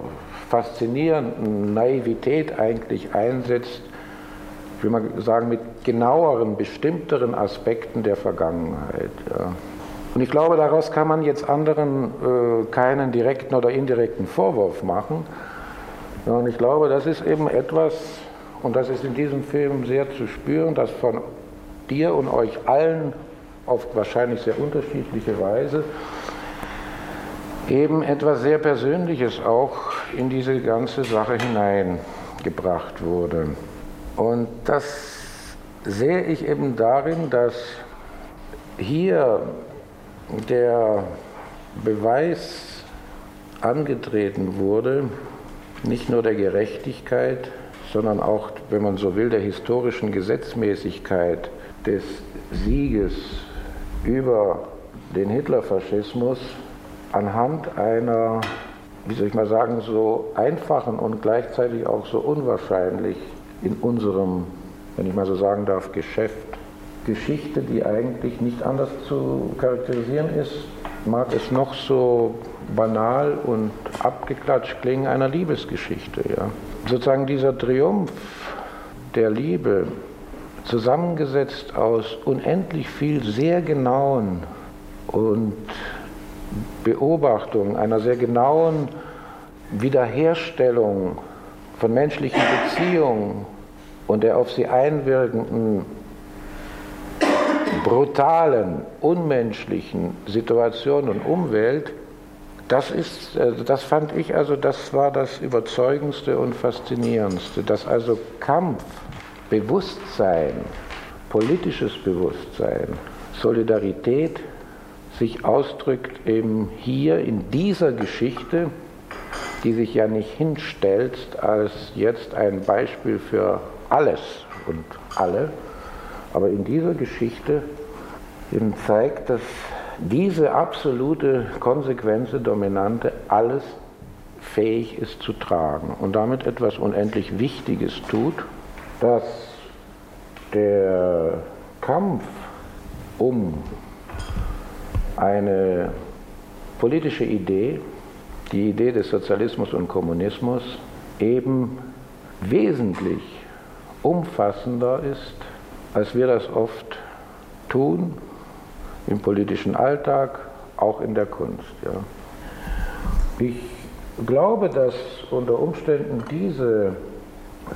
faszinierenden Naivität eigentlich einsetzt, ich will mal sagen, mit genaueren, bestimmteren Aspekten der Vergangenheit. Ja. Und ich glaube, daraus kann man jetzt anderen äh, keinen direkten oder indirekten Vorwurf machen. Ja, und ich glaube, das ist eben etwas, und das ist in diesem Film sehr zu spüren, dass von dir und euch allen auf wahrscheinlich sehr unterschiedliche Weise eben etwas sehr Persönliches auch in diese ganze Sache hineingebracht wurde. Und das sehe ich eben darin, dass hier der Beweis angetreten wurde, nicht nur der Gerechtigkeit, sondern auch, wenn man so will, der historischen Gesetzmäßigkeit des Sieges über den Hitlerfaschismus anhand einer, wie soll ich mal sagen, so einfachen und gleichzeitig auch so unwahrscheinlich in unserem, wenn ich mal so sagen darf, Geschäft. Geschichte, die eigentlich nicht anders zu charakterisieren ist, mag es noch so banal und abgeklatscht klingen, einer Liebesgeschichte. Ja. Sozusagen dieser Triumph der Liebe, zusammengesetzt aus unendlich viel sehr genauen und Beobachtung einer sehr genauen Wiederherstellung von menschlichen Beziehungen und der auf sie einwirkenden brutalen, unmenschlichen Situation und Umwelt, das ist, äh, das fand ich also, das war das Überzeugendste und Faszinierendste, dass also Kampf, Bewusstsein, politisches Bewusstsein, Solidarität sich ausdrückt eben hier in dieser Geschichte, die sich ja nicht hinstellt als jetzt ein Beispiel für alles und alle, aber in dieser Geschichte eben zeigt, dass diese absolute, konsequente Dominante alles fähig ist zu tragen und damit etwas unendlich Wichtiges tut, dass der Kampf um eine politische Idee, die Idee des Sozialismus und Kommunismus, eben wesentlich umfassender ist, als wir das oft tun im politischen Alltag, auch in der Kunst. Ja. Ich glaube, dass unter Umständen diese,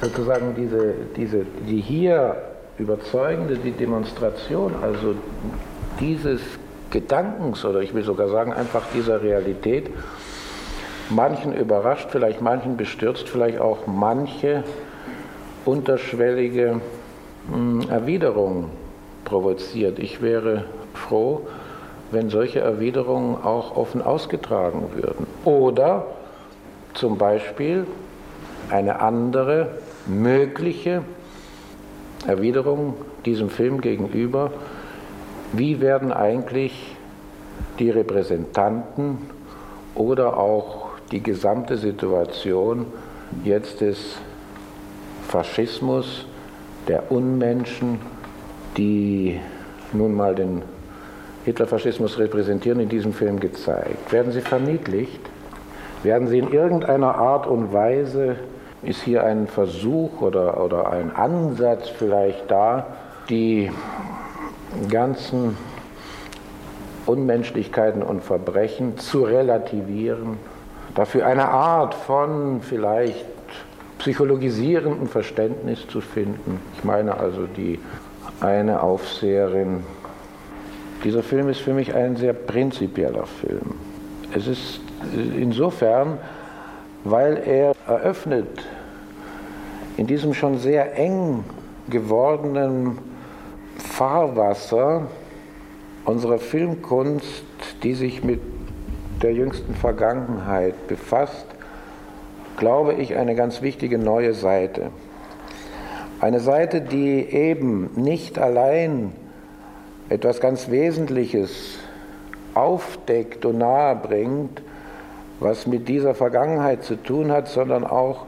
sozusagen diese, diese, die hier überzeugende die Demonstration, also dieses Gedankens oder ich will sogar sagen einfach dieser Realität, manchen überrascht, vielleicht manchen bestürzt, vielleicht auch manche unterschwellige hm, Erwiderung provoziert. Ich wäre froh, wenn solche Erwiderungen auch offen ausgetragen würden. Oder zum Beispiel eine andere mögliche Erwiderung diesem Film gegenüber, wie werden eigentlich die Repräsentanten oder auch die gesamte Situation jetzt des Faschismus, der Unmenschen, die nun mal den Hitlerfaschismus repräsentieren, in diesem Film gezeigt? Werden sie verniedlicht? Werden sie in irgendeiner Art und Weise, ist hier ein Versuch oder, oder ein Ansatz vielleicht da, die ganzen Unmenschlichkeiten und Verbrechen zu relativieren, dafür eine Art von vielleicht psychologisierendem Verständnis zu finden. Ich meine also die eine Aufseherin. Dieser Film ist für mich ein sehr prinzipieller Film. Es ist insofern, weil er eröffnet in diesem schon sehr eng gewordenen Fahrwasser unserer Filmkunst, die sich mit der jüngsten Vergangenheit befasst, glaube ich, eine ganz wichtige neue Seite. Eine Seite, die eben nicht allein etwas ganz Wesentliches aufdeckt und nahebringt, was mit dieser Vergangenheit zu tun hat, sondern auch,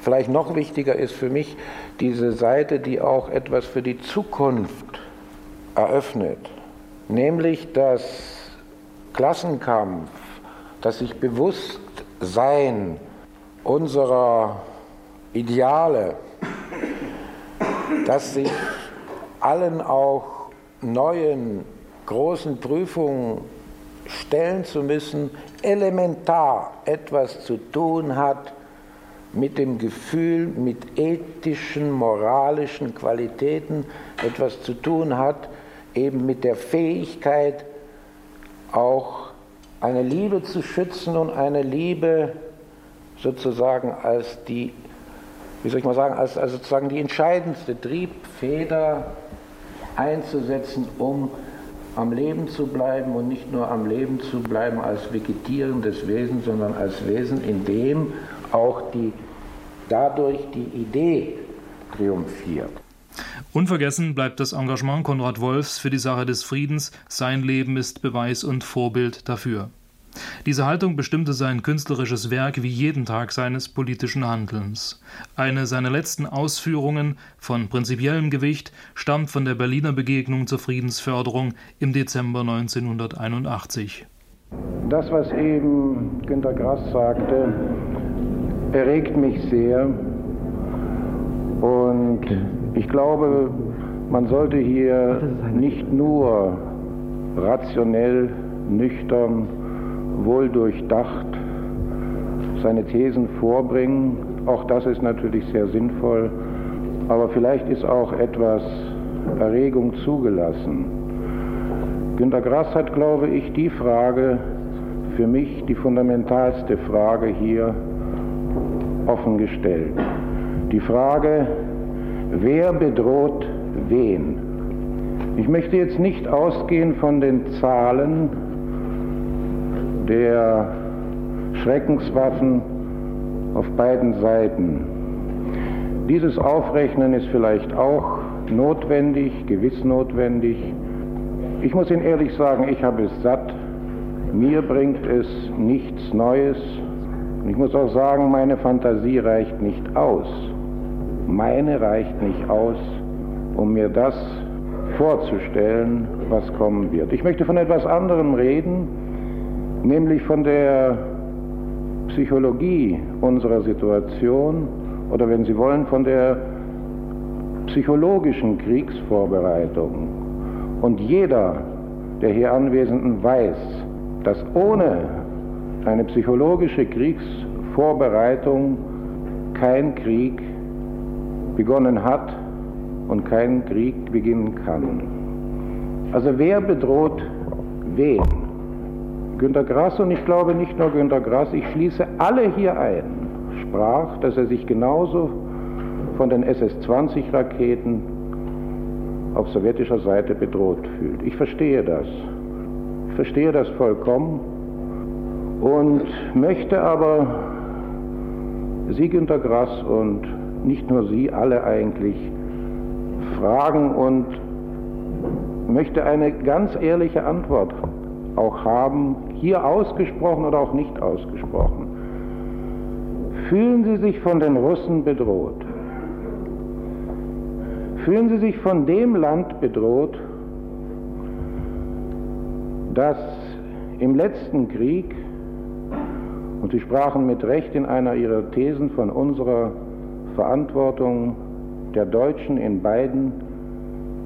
vielleicht noch wichtiger ist für mich, diese Seite, die auch etwas für die Zukunft eröffnet, nämlich das Klassenkampf, das sich Bewusstsein unserer Ideale, dass sich allen auch neuen großen Prüfungen stellen zu müssen, elementar etwas zu tun hat mit dem Gefühl, mit ethischen, moralischen Qualitäten etwas zu tun hat, eben mit der Fähigkeit, auch eine Liebe zu schützen und eine Liebe sozusagen als die, wie soll ich mal sagen, als, als sozusagen die entscheidendste Triebfeder einzusetzen, um am Leben zu bleiben und nicht nur am Leben zu bleiben als vegetierendes Wesen, sondern als Wesen, in dem auch die, dadurch die Idee triumphiert.
Unvergessen bleibt das Engagement Konrad Wolfs für die Sache des Friedens. Sein Leben ist Beweis und Vorbild dafür. Diese Haltung bestimmte sein künstlerisches Werk wie jeden Tag seines politischen Handelns. Eine seiner letzten Ausführungen von prinzipiellem Gewicht stammt von der Berliner Begegnung zur Friedensförderung im Dezember 1981.
Das, was eben Günter Grass sagte, erregt mich sehr. Und ich glaube, man sollte hier nicht nur rationell, nüchtern, wohl durchdacht seine Thesen vorbringen. Auch das ist natürlich sehr sinnvoll, aber vielleicht ist auch etwas Erregung zugelassen. Günter Grass hat, glaube ich, die Frage für mich, die fundamentalste Frage hier offengestellt. Die Frage, wer bedroht wen? Ich möchte jetzt nicht ausgehen von den Zahlen, der Schreckenswaffen auf beiden Seiten. Dieses Aufrechnen ist vielleicht auch notwendig, gewiss notwendig. Ich muss Ihnen ehrlich sagen, ich habe es satt. Mir bringt es nichts Neues. Und ich muss auch sagen, meine Fantasie reicht nicht aus. Meine reicht nicht aus, um mir das vorzustellen, was kommen wird. Ich möchte von etwas anderem reden, nämlich von der Psychologie unserer Situation oder wenn Sie wollen, von der psychologischen Kriegsvorbereitung. Und jeder der hier Anwesenden weiß, dass ohne eine psychologische Kriegsvorbereitung kein Krieg begonnen hat und kein Krieg beginnen kann. Also wer bedroht wen? Günter Grass, und ich glaube nicht nur Günter Grass, ich schließe alle hier ein, sprach, dass er sich genauso von den SS-20-Raketen auf sowjetischer Seite bedroht fühlt. Ich verstehe das. Ich verstehe das vollkommen und möchte aber Sie, Günter Grass, und nicht nur Sie, alle eigentlich, fragen und möchte eine ganz ehrliche Antwort auch haben, hier ausgesprochen oder auch nicht ausgesprochen. Fühlen Sie sich von den Russen bedroht? Fühlen Sie sich von dem Land bedroht, das im letzten Krieg, und Sie sprachen mit Recht in einer Ihrer Thesen von unserer Verantwortung der Deutschen in beiden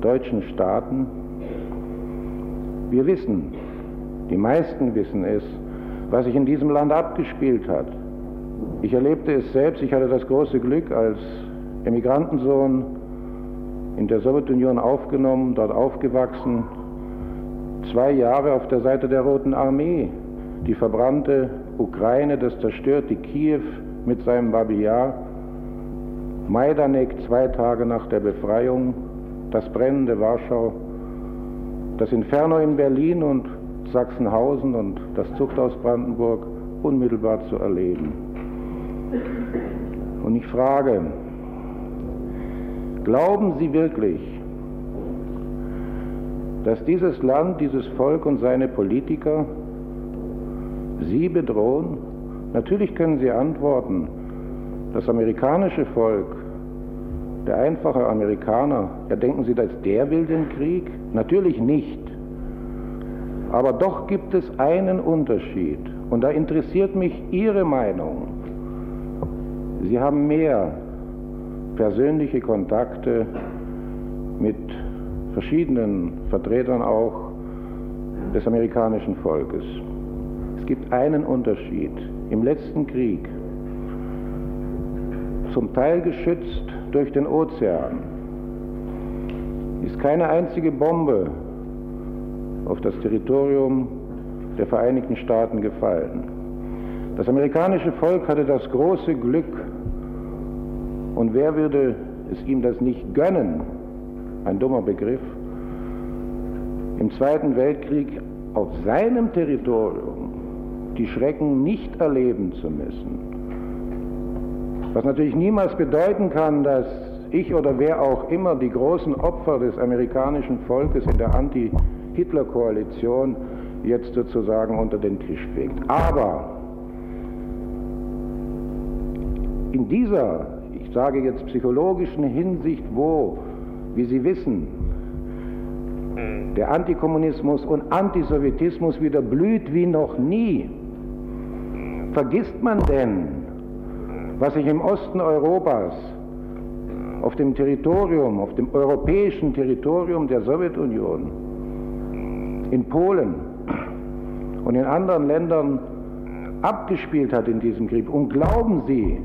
deutschen Staaten, wir wissen, die meisten wissen es, was sich in diesem Land abgespielt hat. Ich erlebte es selbst, ich hatte das große Glück, als Emigrantensohn in der Sowjetunion aufgenommen, dort aufgewachsen, zwei Jahre auf der Seite der Roten Armee, die verbrannte Ukraine, das zerstörte Kiew mit seinem Babi Majdanek zwei Tage nach der Befreiung, das brennende Warschau, das Inferno in Berlin und Sachsenhausen und das Zuchthaus Brandenburg unmittelbar zu erleben. Und ich frage, glauben Sie wirklich, dass dieses Land, dieses Volk und seine Politiker Sie bedrohen? Natürlich können Sie antworten, das amerikanische Volk, der einfache Amerikaner, ja denken Sie, dass der will den Krieg? Natürlich nicht. Aber doch gibt es einen Unterschied und da interessiert mich Ihre Meinung. Sie haben mehr persönliche Kontakte mit verschiedenen Vertretern auch des amerikanischen Volkes. Es gibt einen Unterschied. Im letzten Krieg zum Teil geschützt durch den Ozean, ist keine einzige Bombe auf das Territorium der Vereinigten Staaten gefallen. Das amerikanische Volk hatte das große Glück, und wer würde es ihm das nicht gönnen, ein dummer Begriff, im Zweiten Weltkrieg auf seinem Territorium die Schrecken nicht erleben zu müssen. Was natürlich niemals bedeuten kann, dass ich oder wer auch immer die großen Opfer des amerikanischen Volkes in der Anti-Hitler-Koalition jetzt sozusagen unter den Tisch fegt. Aber in dieser, ich sage jetzt psychologischen Hinsicht, wo, wie Sie wissen, der Antikommunismus und Antisowjetismus wieder blüht wie noch nie, vergisst man denn, was sich im Osten Europas auf dem Territorium, auf dem europäischen Territorium der Sowjetunion, in Polen und in anderen Ländern abgespielt hat in diesem Krieg. Und glauben Sie,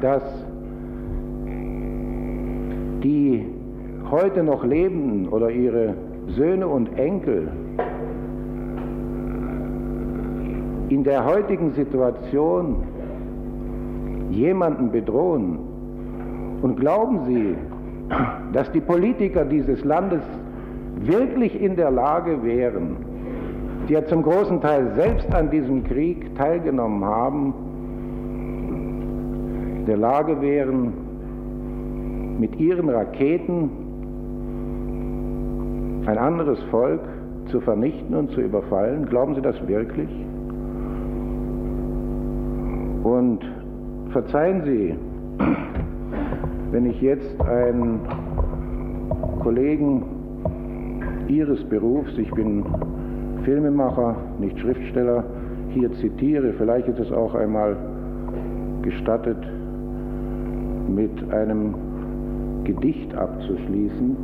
dass die heute noch Lebenden oder ihre Söhne und Enkel in der heutigen Situation jemanden bedrohen und glauben Sie, dass die Politiker dieses Landes wirklich in der Lage wären, die ja zum großen Teil selbst an diesem Krieg teilgenommen haben, der Lage wären, mit ihren Raketen ein anderes Volk zu vernichten und zu überfallen? Glauben Sie das wirklich? Und verzeihen Sie, wenn ich jetzt einen Kollegen Ihres Berufs, ich bin Filmemacher, nicht Schriftsteller, hier zitiere, vielleicht ist es auch einmal gestattet, mit einem Gedicht abzuschließen.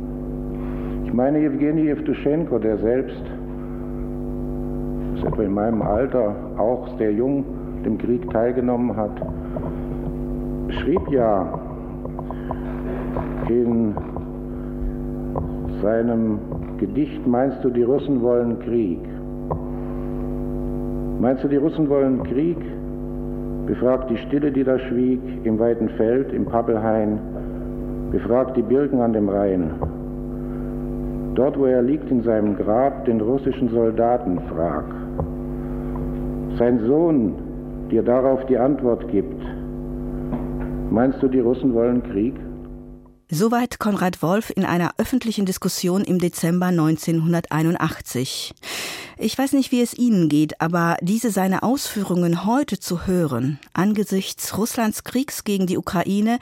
Ich meine Jewgeni Evtuschenko, der selbst, ist etwa in meinem Alter, auch sehr jung dem Krieg teilgenommen hat, schrieb ja in seinem Gedicht Meinst du, die Russen wollen Krieg? Meinst du, die Russen wollen Krieg? Befragt die Stille, die da schwieg, im weiten Feld, im Pappelhain, befragt die Birken an dem Rhein. Dort, wo er liegt in seinem Grab, den russischen Soldaten frag. Sein Sohn dir darauf die Antwort gibt. Meinst du, die Russen wollen Krieg?
Soweit Konrad Wolf in einer öffentlichen Diskussion im Dezember 1981. Ich weiß nicht, wie es Ihnen geht, aber diese seine Ausführungen heute zu hören, angesichts Russlands Kriegs gegen die Ukraine,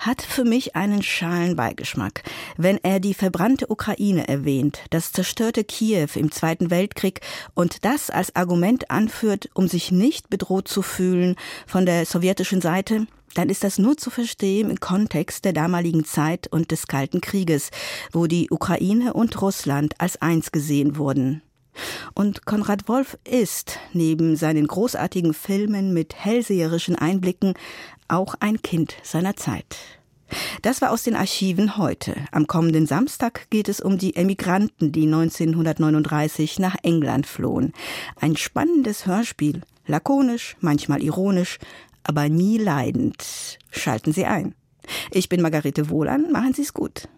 hat für mich einen schalen Beigeschmack. Wenn er die verbrannte Ukraine erwähnt, das zerstörte Kiew im Zweiten Weltkrieg und das als Argument anführt, um sich nicht bedroht zu fühlen von der sowjetischen Seite, dann ist das nur zu verstehen im Kontext der damaligen Zeit und des Kalten Krieges, wo die Ukraine und Russland als eins gesehen wurden. Und Konrad Wolf ist, neben seinen großartigen Filmen mit hellseherischen Einblicken, auch ein Kind seiner Zeit. Das war aus den Archiven heute. Am kommenden Samstag geht es um die Emigranten, die 1939 nach England flohen. Ein spannendes Hörspiel, lakonisch, manchmal ironisch, aber nie leidend. Schalten Sie ein. Ich bin Margarete Wohlan, machen Sie es gut.